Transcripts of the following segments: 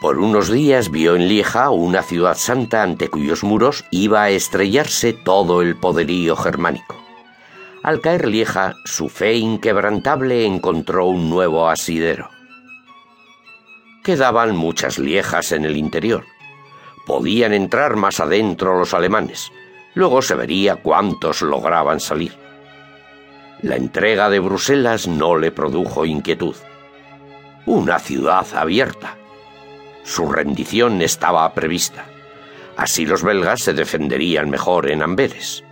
Por unos días vio en Lieja una ciudad santa ante cuyos muros iba a estrellarse todo el poderío germánico. Al caer Lieja, su fe inquebrantable encontró un nuevo asidero. Quedaban muchas liejas en el interior. Podían entrar más adentro los alemanes. Luego se vería cuántos lograban salir. La entrega de Bruselas no le produjo inquietud. Una ciudad abierta su rendición estaba prevista. Así los belgas se defenderían mejor en Amberes.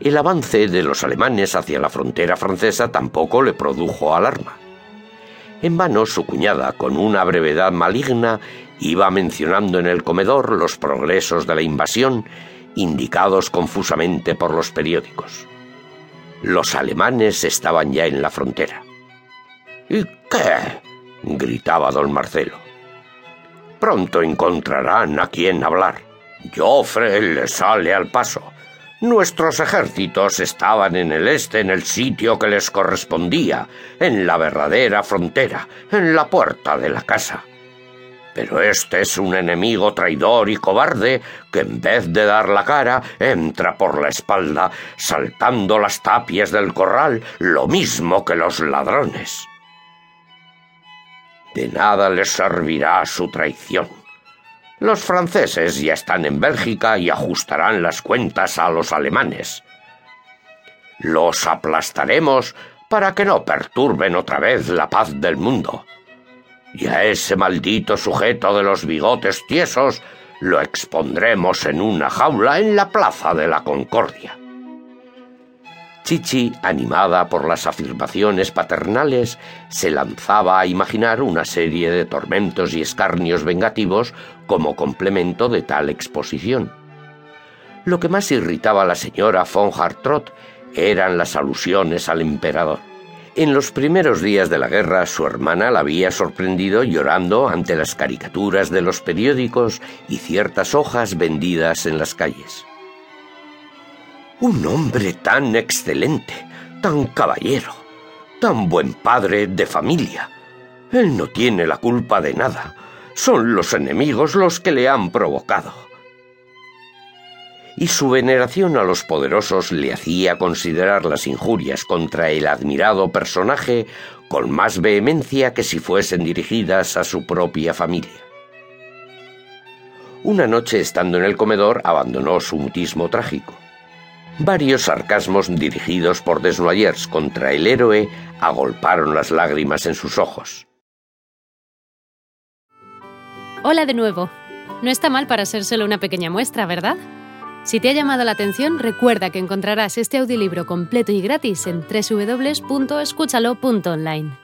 El avance de los alemanes hacia la frontera francesa tampoco le produjo alarma. En vano su cuñada, con una brevedad maligna, iba mencionando en el comedor los progresos de la invasión, indicados confusamente por los periódicos. Los alemanes estaban ya en la frontera. ¿Y qué? gritaba don Marcelo. Pronto encontrarán a quien hablar. Joffre le sale al paso. Nuestros ejércitos estaban en el este en el sitio que les correspondía, en la verdadera frontera, en la puerta de la casa. Pero este es un enemigo traidor y cobarde que en vez de dar la cara entra por la espalda, saltando las tapias del corral, lo mismo que los ladrones. De nada les servirá su traición. Los franceses ya están en Bélgica y ajustarán las cuentas a los alemanes. Los aplastaremos para que no perturben otra vez la paz del mundo. Y a ese maldito sujeto de los bigotes tiesos lo expondremos en una jaula en la Plaza de la Concordia. Chichi, animada por las afirmaciones paternales, se lanzaba a imaginar una serie de tormentos y escarnios vengativos como complemento de tal exposición. Lo que más irritaba a la señora von Hartrott eran las alusiones al emperador. En los primeros días de la guerra, su hermana la había sorprendido llorando ante las caricaturas de los periódicos y ciertas hojas vendidas en las calles. Un hombre tan excelente, tan caballero, tan buen padre de familia. Él no tiene la culpa de nada. Son los enemigos los que le han provocado. Y su veneración a los poderosos le hacía considerar las injurias contra el admirado personaje con más vehemencia que si fuesen dirigidas a su propia familia. Una noche estando en el comedor abandonó su mutismo trágico Varios sarcasmos dirigidos por Desnoyers contra el héroe agolparon las lágrimas en sus ojos. Hola de nuevo. No está mal para ser solo una pequeña muestra, ¿verdad? Si te ha llamado la atención, recuerda que encontrarás este audiolibro completo y gratis en www.escúchalo.online.